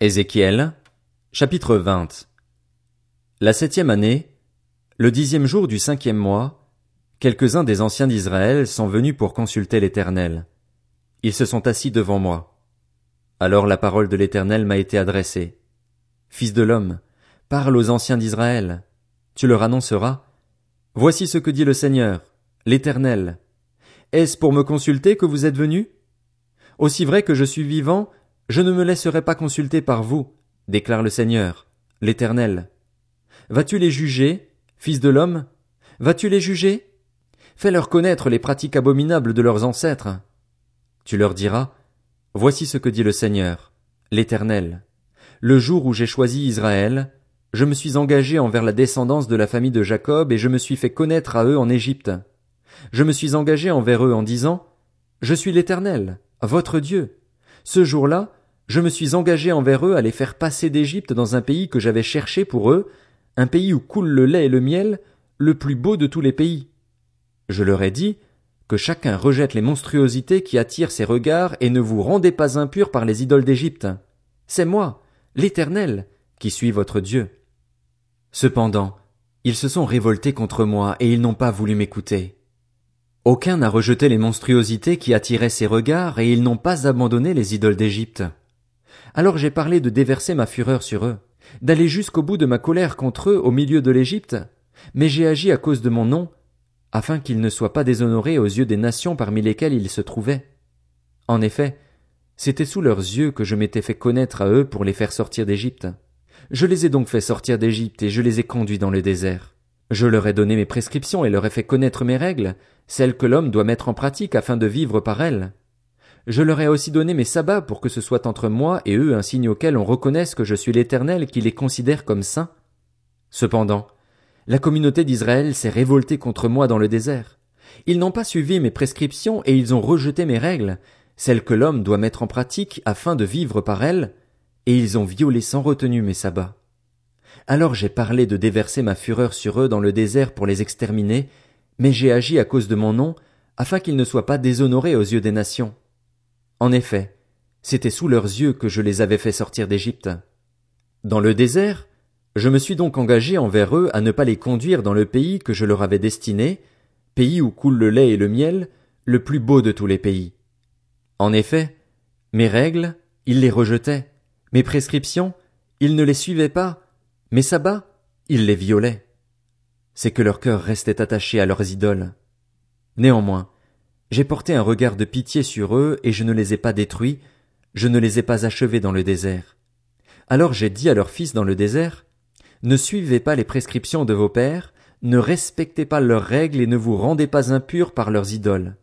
Ézéchiel, chapitre 20. La septième année, le dixième jour du cinquième mois, quelques-uns des anciens d'Israël sont venus pour consulter l'Éternel. Ils se sont assis devant moi. Alors la parole de l'Éternel m'a été adressée. Fils de l'homme, parle aux anciens d'Israël. Tu leur annonceras. Voici ce que dit le Seigneur, l'Éternel. Est-ce pour me consulter que vous êtes venus? Aussi vrai que je suis vivant, je ne me laisserai pas consulter par vous, déclare le Seigneur, l'Éternel. Vas-tu les juger, fils de l'homme? Vas-tu les juger? Fais-leur connaître les pratiques abominables de leurs ancêtres. Tu leur diras, Voici ce que dit le Seigneur, l'Éternel. Le jour où j'ai choisi Israël, je me suis engagé envers la descendance de la famille de Jacob et je me suis fait connaître à eux en Égypte. Je me suis engagé envers eux en disant, Je suis l'Éternel, votre Dieu. Ce jour-là, je me suis engagé envers eux à les faire passer d'Égypte dans un pays que j'avais cherché pour eux, un pays où coule le lait et le miel, le plus beau de tous les pays. Je leur ai dit, que chacun rejette les monstruosités qui attirent ses regards et ne vous rendez pas impurs par les idoles d'Égypte. C'est moi, l'Éternel, qui suis votre Dieu. Cependant, ils se sont révoltés contre moi et ils n'ont pas voulu m'écouter. Aucun n'a rejeté les monstruosités qui attiraient ses regards et ils n'ont pas abandonné les idoles d'Égypte. Alors j'ai parlé de déverser ma fureur sur eux, d'aller jusqu'au bout de ma colère contre eux au milieu de l'Égypte, mais j'ai agi à cause de mon nom, afin qu'ils ne soient pas déshonorés aux yeux des nations parmi lesquelles ils se trouvaient. En effet, c'était sous leurs yeux que je m'étais fait connaître à eux pour les faire sortir d'Égypte. Je les ai donc fait sortir d'Égypte et je les ai conduits dans le désert. Je leur ai donné mes prescriptions et leur ai fait connaître mes règles, celles que l'homme doit mettre en pratique afin de vivre par elles. Je leur ai aussi donné mes sabbats pour que ce soit entre moi et eux un signe auquel on reconnaisse que je suis l'Éternel qui les considère comme saints. Cependant, la communauté d'Israël s'est révoltée contre moi dans le désert. Ils n'ont pas suivi mes prescriptions et ils ont rejeté mes règles, celles que l'homme doit mettre en pratique afin de vivre par elles, et ils ont violé sans retenue mes sabbats. Alors j'ai parlé de déverser ma fureur sur eux dans le désert pour les exterminer, mais j'ai agi à cause de mon nom, afin qu'ils ne soient pas déshonorés aux yeux des nations. En effet, c'était sous leurs yeux que je les avais fait sortir d'Égypte. Dans le désert, je me suis donc engagé envers eux à ne pas les conduire dans le pays que je leur avais destiné, pays où coule le lait et le miel, le plus beau de tous les pays. En effet, mes règles, ils les rejetaient, mes prescriptions, ils ne les suivaient pas, mes sabbats, ils les violaient. C'est que leur cœur restait attaché à leurs idoles. Néanmoins, j'ai porté un regard de pitié sur eux et je ne les ai pas détruits, je ne les ai pas achevés dans le désert. Alors j'ai dit à leurs fils dans le désert, Ne suivez pas les prescriptions de vos pères, ne respectez pas leurs règles et ne vous rendez pas impurs par leurs idoles.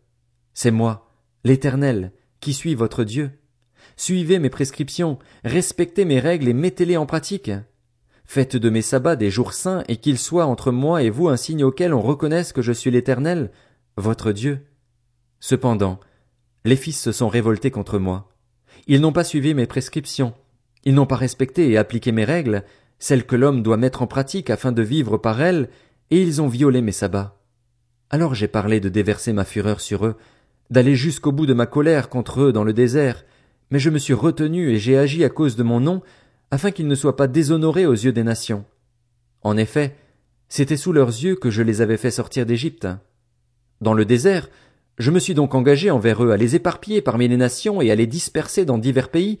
C'est moi, l'Éternel, qui suis votre Dieu. Suivez mes prescriptions, respectez mes règles et mettez-les en pratique. Faites de mes sabbats des jours saints et qu'ils soient entre moi et vous un signe auquel on reconnaisse que je suis l'Éternel, votre Dieu. Cependant, les fils se sont révoltés contre moi. Ils n'ont pas suivi mes prescriptions. Ils n'ont pas respecté et appliqué mes règles, celles que l'homme doit mettre en pratique afin de vivre par elles, et ils ont violé mes sabbats. Alors j'ai parlé de déverser ma fureur sur eux, d'aller jusqu'au bout de ma colère contre eux dans le désert, mais je me suis retenu et j'ai agi à cause de mon nom, afin qu'ils ne soient pas déshonorés aux yeux des nations. En effet, c'était sous leurs yeux que je les avais fait sortir d'Égypte. Dans le désert, je me suis donc engagé envers eux à les éparpiller parmi les nations et à les disperser dans divers pays,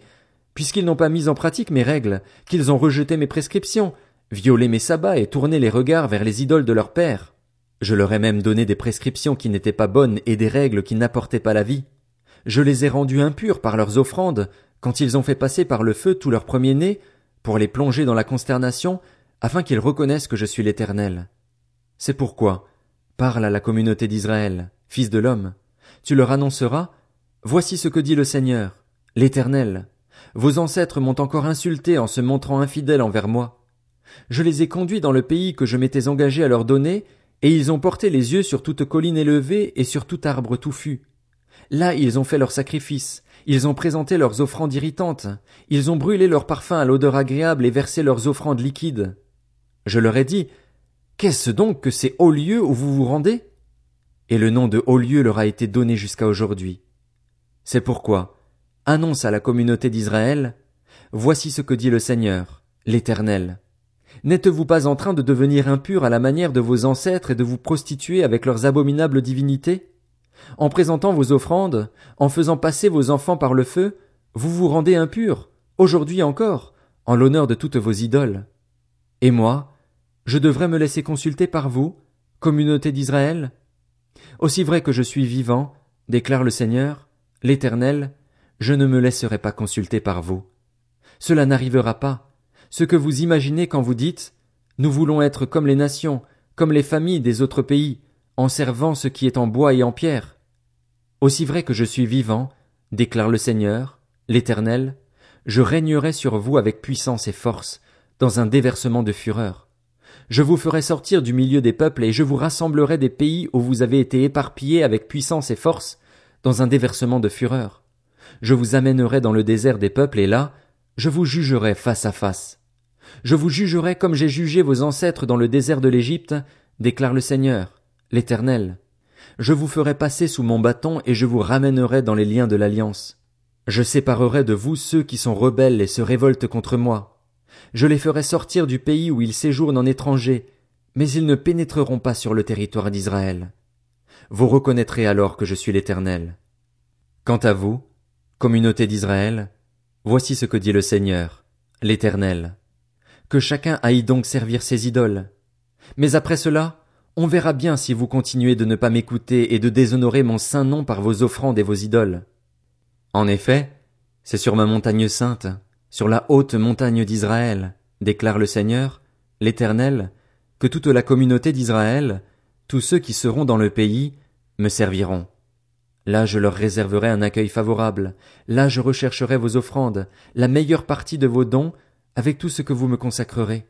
puisqu'ils n'ont pas mis en pratique mes règles, qu'ils ont rejeté mes prescriptions, violé mes sabbats et tourné les regards vers les idoles de leurs pères. Je leur ai même donné des prescriptions qui n'étaient pas bonnes et des règles qui n'apportaient pas la vie. Je les ai rendus impurs par leurs offrandes, quand ils ont fait passer par le feu tous leurs premiers-nés, pour les plonger dans la consternation, afin qu'ils reconnaissent que je suis l'Éternel. C'est pourquoi, parle à la communauté d'Israël, fils de l'homme, tu leur annonceras, Voici ce que dit le Seigneur, l'Éternel. Vos ancêtres m'ont encore insulté en se montrant infidèles envers moi. Je les ai conduits dans le pays que je m'étais engagé à leur donner, et ils ont porté les yeux sur toute colline élevée et sur tout arbre touffu. Là ils ont fait leurs sacrifices, ils ont présenté leurs offrandes irritantes, ils ont brûlé leurs parfums à l'odeur agréable et versé leurs offrandes liquides. Je leur ai dit, Qu'est-ce donc que ces hauts lieux où vous vous rendez? Et le nom de haut lieu leur a été donné jusqu'à aujourd'hui. C'est pourquoi, annonce à la communauté d'Israël, Voici ce que dit le Seigneur, l'Éternel. N'êtes-vous pas en train de devenir impur à la manière de vos ancêtres et de vous prostituer avec leurs abominables divinités? En présentant vos offrandes, en faisant passer vos enfants par le feu, vous vous rendez impurs, aujourd'hui encore, en l'honneur de toutes vos idoles. Et moi, je devrais me laisser consulter par vous, communauté d'Israël? Aussi vrai que je suis vivant, déclare le Seigneur, l'Éternel, je ne me laisserai pas consulter par vous. Cela n'arrivera pas. Ce que vous imaginez quand vous dites Nous voulons être comme les nations, comme les familles des autres pays, en servant ce qui est en bois et en pierre. Aussi vrai que je suis vivant, déclare le Seigneur, l'Éternel, je régnerai sur vous avec puissance et force, dans un déversement de fureur. Je vous ferai sortir du milieu des peuples et je vous rassemblerai des pays où vous avez été éparpillés avec puissance et force, dans un déversement de fureur. Je vous amènerai dans le désert des peuples et là, je vous jugerai face à face. Je vous jugerai comme j'ai jugé vos ancêtres dans le désert de l'Égypte, déclare le Seigneur, l'Éternel. Je vous ferai passer sous mon bâton et je vous ramènerai dans les liens de l'alliance. Je séparerai de vous ceux qui sont rebelles et se révoltent contre moi. Je les ferai sortir du pays où ils séjournent en étranger, mais ils ne pénétreront pas sur le territoire d'Israël. Vous reconnaîtrez alors que je suis l'Éternel. Quant à vous, communauté d'Israël, voici ce que dit le Seigneur, l'Éternel. Que chacun aille donc servir ses idoles. Mais après cela, on verra bien si vous continuez de ne pas m'écouter et de déshonorer mon saint nom par vos offrandes et vos idoles. En effet, c'est sur ma montagne sainte, sur la haute montagne d'Israël, déclare le Seigneur, l'Éternel, que toute la communauté d'Israël, tous ceux qui seront dans le pays, me serviront. Là je leur réserverai un accueil favorable, là je rechercherai vos offrandes, la meilleure partie de vos dons, avec tout ce que vous me consacrerez.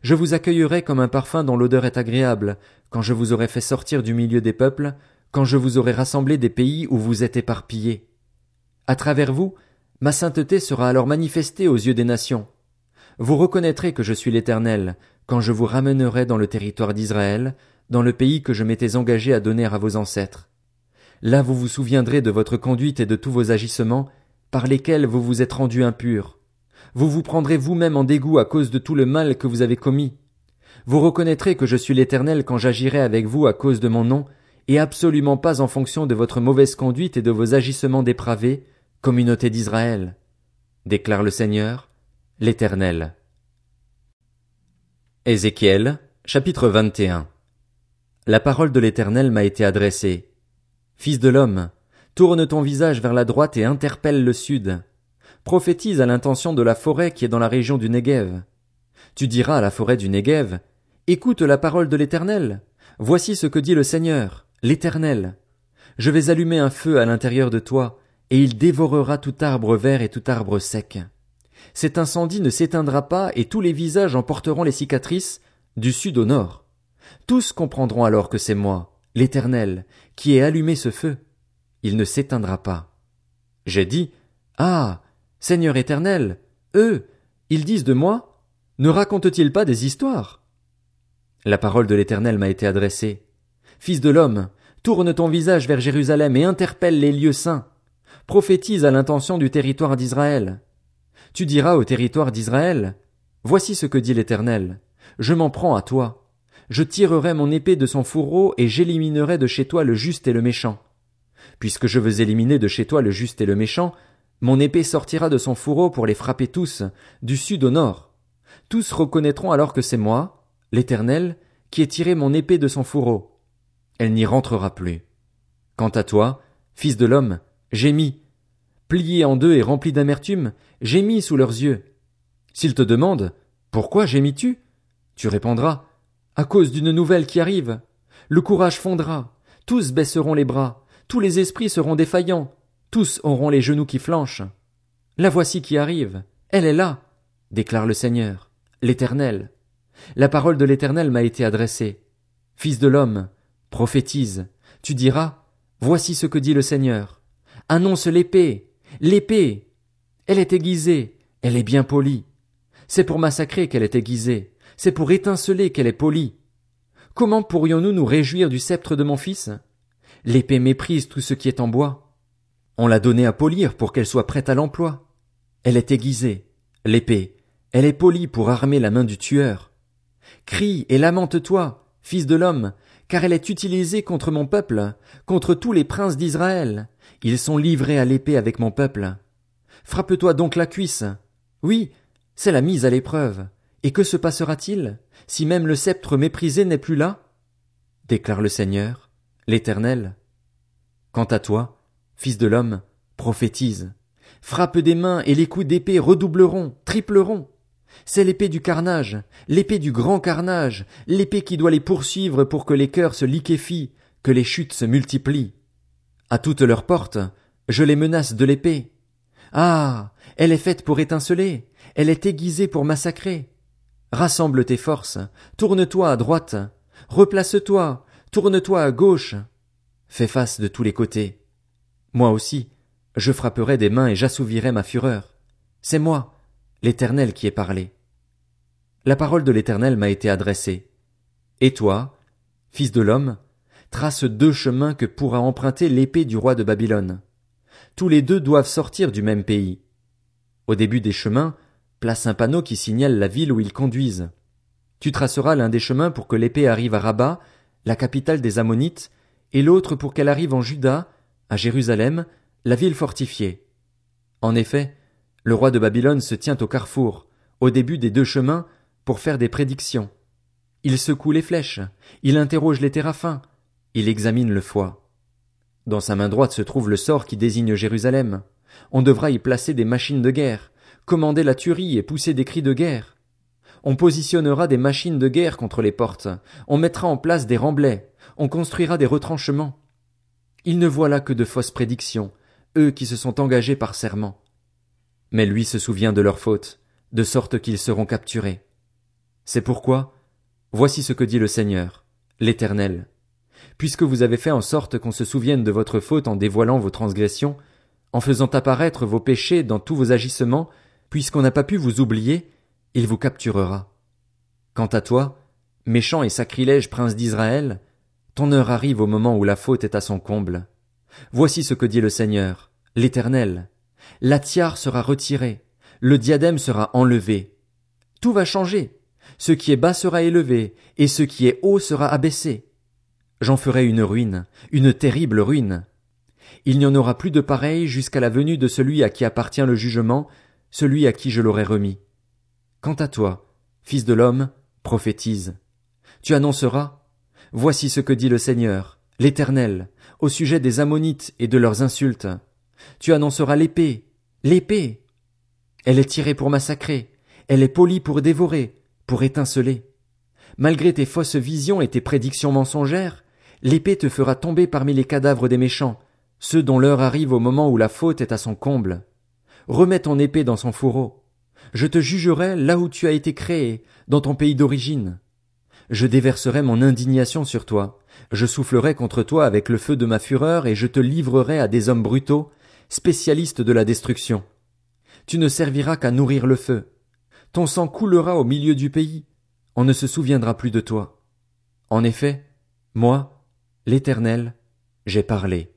Je vous accueillerai comme un parfum dont l'odeur est agréable, quand je vous aurai fait sortir du milieu des peuples, quand je vous aurai rassemblé des pays où vous êtes éparpillés. À travers vous, ma sainteté sera alors manifestée aux yeux des nations. Vous reconnaîtrez que je suis l'Éternel, quand je vous ramènerai dans le territoire d'Israël, dans le pays que je m'étais engagé à donner à vos ancêtres. Là vous vous souviendrez de votre conduite et de tous vos agissements, par lesquels vous vous êtes rendus impurs. Vous vous prendrez vous-même en dégoût à cause de tout le mal que vous avez commis. Vous reconnaîtrez que je suis l'Éternel quand j'agirai avec vous à cause de mon nom, et absolument pas en fonction de votre mauvaise conduite et de vos agissements dépravés, communauté d'Israël, déclare le Seigneur, l'Éternel. Ézéchiel, chapitre 21 La parole de l'Éternel m'a été adressée. Fils de l'homme, tourne ton visage vers la droite et interpelle le sud. Prophétise à l'intention de la forêt qui est dans la région du Negev. Tu diras à la forêt du Negev, Écoute la parole de l'Éternel. Voici ce que dit le Seigneur, l'Éternel. Je vais allumer un feu à l'intérieur de toi, et il dévorera tout arbre vert et tout arbre sec. Cet incendie ne s'éteindra pas, et tous les visages en porteront les cicatrices, du sud au nord. Tous comprendront alors que c'est moi, l'Éternel, qui ai allumé ce feu. Il ne s'éteindra pas. J'ai dit, Ah, Seigneur éternel, eux, ils disent de moi, ne racontent-ils pas des histoires? La parole de l'Éternel m'a été adressée. Fils de l'homme, tourne ton visage vers Jérusalem et interpelle les lieux saints prophétise à l'intention du territoire d'Israël. Tu diras au territoire d'Israël, Voici ce que dit l'Éternel. Je m'en prends à toi. Je tirerai mon épée de son fourreau et j'éliminerai de chez toi le juste et le méchant. Puisque je veux éliminer de chez toi le juste et le méchant, mon épée sortira de son fourreau pour les frapper tous, du sud au nord. Tous reconnaîtront alors que c'est moi, l'Éternel, qui ai tiré mon épée de son fourreau. Elle n'y rentrera plus. Quant à toi, fils de l'homme, Gémis. Plié en deux et rempli d'amertume, gémis sous leurs yeux. S'ils te demandent Pourquoi gémis-tu Tu répondras À cause d'une nouvelle qui arrive. Le courage fondra, tous baisseront les bras, tous les esprits seront défaillants, tous auront les genoux qui flanchent. La voici qui arrive, elle est là, déclare le Seigneur, l'Éternel. La parole de l'Éternel m'a été adressée. Fils de l'homme, prophétise, tu diras, Voici ce que dit le Seigneur annonce l'épée. L'épée. Elle est aiguisée. Elle est bien polie. C'est pour massacrer qu'elle est aiguisée. C'est pour étinceler qu'elle est polie. Comment pourrions-nous nous réjouir du sceptre de mon fils? L'épée méprise tout ce qui est en bois. On l'a donnée à polir pour qu'elle soit prête à l'emploi. Elle est aiguisée. L'épée, elle est polie pour armer la main du tueur. Crie et lamente-toi, fils de l'homme, car elle est utilisée contre mon peuple, contre tous les princes d'Israël. Ils sont livrés à l'épée avec mon peuple. Frappe-toi donc la cuisse. Oui, c'est la mise à l'épreuve. Et que se passera-t-il, si même le sceptre méprisé n'est plus là? déclare le Seigneur, l'Éternel. Quant à toi, fils de l'homme, prophétise. Frappe des mains et les coups d'épée redoubleront, tripleront. C'est l'épée du carnage, l'épée du grand carnage, l'épée qui doit les poursuivre pour que les cœurs se liquéfient, que les chutes se multiplient. À toutes leurs portes, je les menace de l'épée. Ah. Elle est faite pour étinceler, elle est aiguisée pour massacrer. Rassemble tes forces, tourne toi à droite, replace toi, tourne toi à gauche. Fais face de tous les côtés. Moi aussi, je frapperai des mains et j'assouvirai ma fureur. C'est moi, l'Éternel qui ai parlé. La parole de l'Éternel m'a été adressée. Et toi, fils de l'homme, trace deux chemins que pourra emprunter l'épée du roi de Babylone. Tous les deux doivent sortir du même pays. Au début des chemins, place un panneau qui signale la ville où ils conduisent. Tu traceras l'un des chemins pour que l'épée arrive à Rabat, la capitale des Ammonites, et l'autre pour qu'elle arrive en Juda, à Jérusalem, la ville fortifiée. En effet, le roi de Babylone se tient au carrefour, au début des deux chemins, pour faire des prédictions. Il secoue les flèches, il interroge les téraphins, il examine le foie. Dans sa main droite se trouve le sort qui désigne Jérusalem. On devra y placer des machines de guerre, commander la tuerie et pousser des cris de guerre. On positionnera des machines de guerre contre les portes, on mettra en place des remblais, on construira des retranchements. Il ne voit là que de fausses prédictions, eux qui se sont engagés par serment. Mais lui se souvient de leurs fautes, de sorte qu'ils seront capturés. C'est pourquoi, voici ce que dit le Seigneur, l'Éternel. Puisque vous avez fait en sorte qu'on se souvienne de votre faute en dévoilant vos transgressions, en faisant apparaître vos péchés dans tous vos agissements, puisqu'on n'a pas pu vous oublier, il vous capturera. Quant à toi, méchant et sacrilège prince d'Israël, ton heure arrive au moment où la faute est à son comble. Voici ce que dit le Seigneur, l'Éternel. La tiare sera retirée, le diadème sera enlevé. Tout va changer. Ce qui est bas sera élevé, et ce qui est haut sera abaissé. J'en ferai une ruine, une terrible ruine. Il n'y en aura plus de pareil jusqu'à la venue de celui à qui appartient le jugement, celui à qui je l'aurai remis. Quant à toi, fils de l'homme, prophétise. Tu annonceras, Voici ce que dit le Seigneur, l'Éternel, au sujet des Ammonites et de leurs insultes. Tu annonceras l'épée, l'épée. Elle est tirée pour massacrer, elle est polie pour dévorer, pour étinceler. Malgré tes fausses visions et tes prédictions mensongères, l'épée te fera tomber parmi les cadavres des méchants, ceux dont l'heure arrive au moment où la faute est à son comble. Remets ton épée dans son fourreau. Je te jugerai là où tu as été créé, dans ton pays d'origine. Je déverserai mon indignation sur toi, je soufflerai contre toi avec le feu de ma fureur et je te livrerai à des hommes brutaux, spécialistes de la destruction. Tu ne serviras qu'à nourrir le feu. Ton sang coulera au milieu du pays. On ne se souviendra plus de toi. En effet, moi, l'Éternel, j'ai parlé.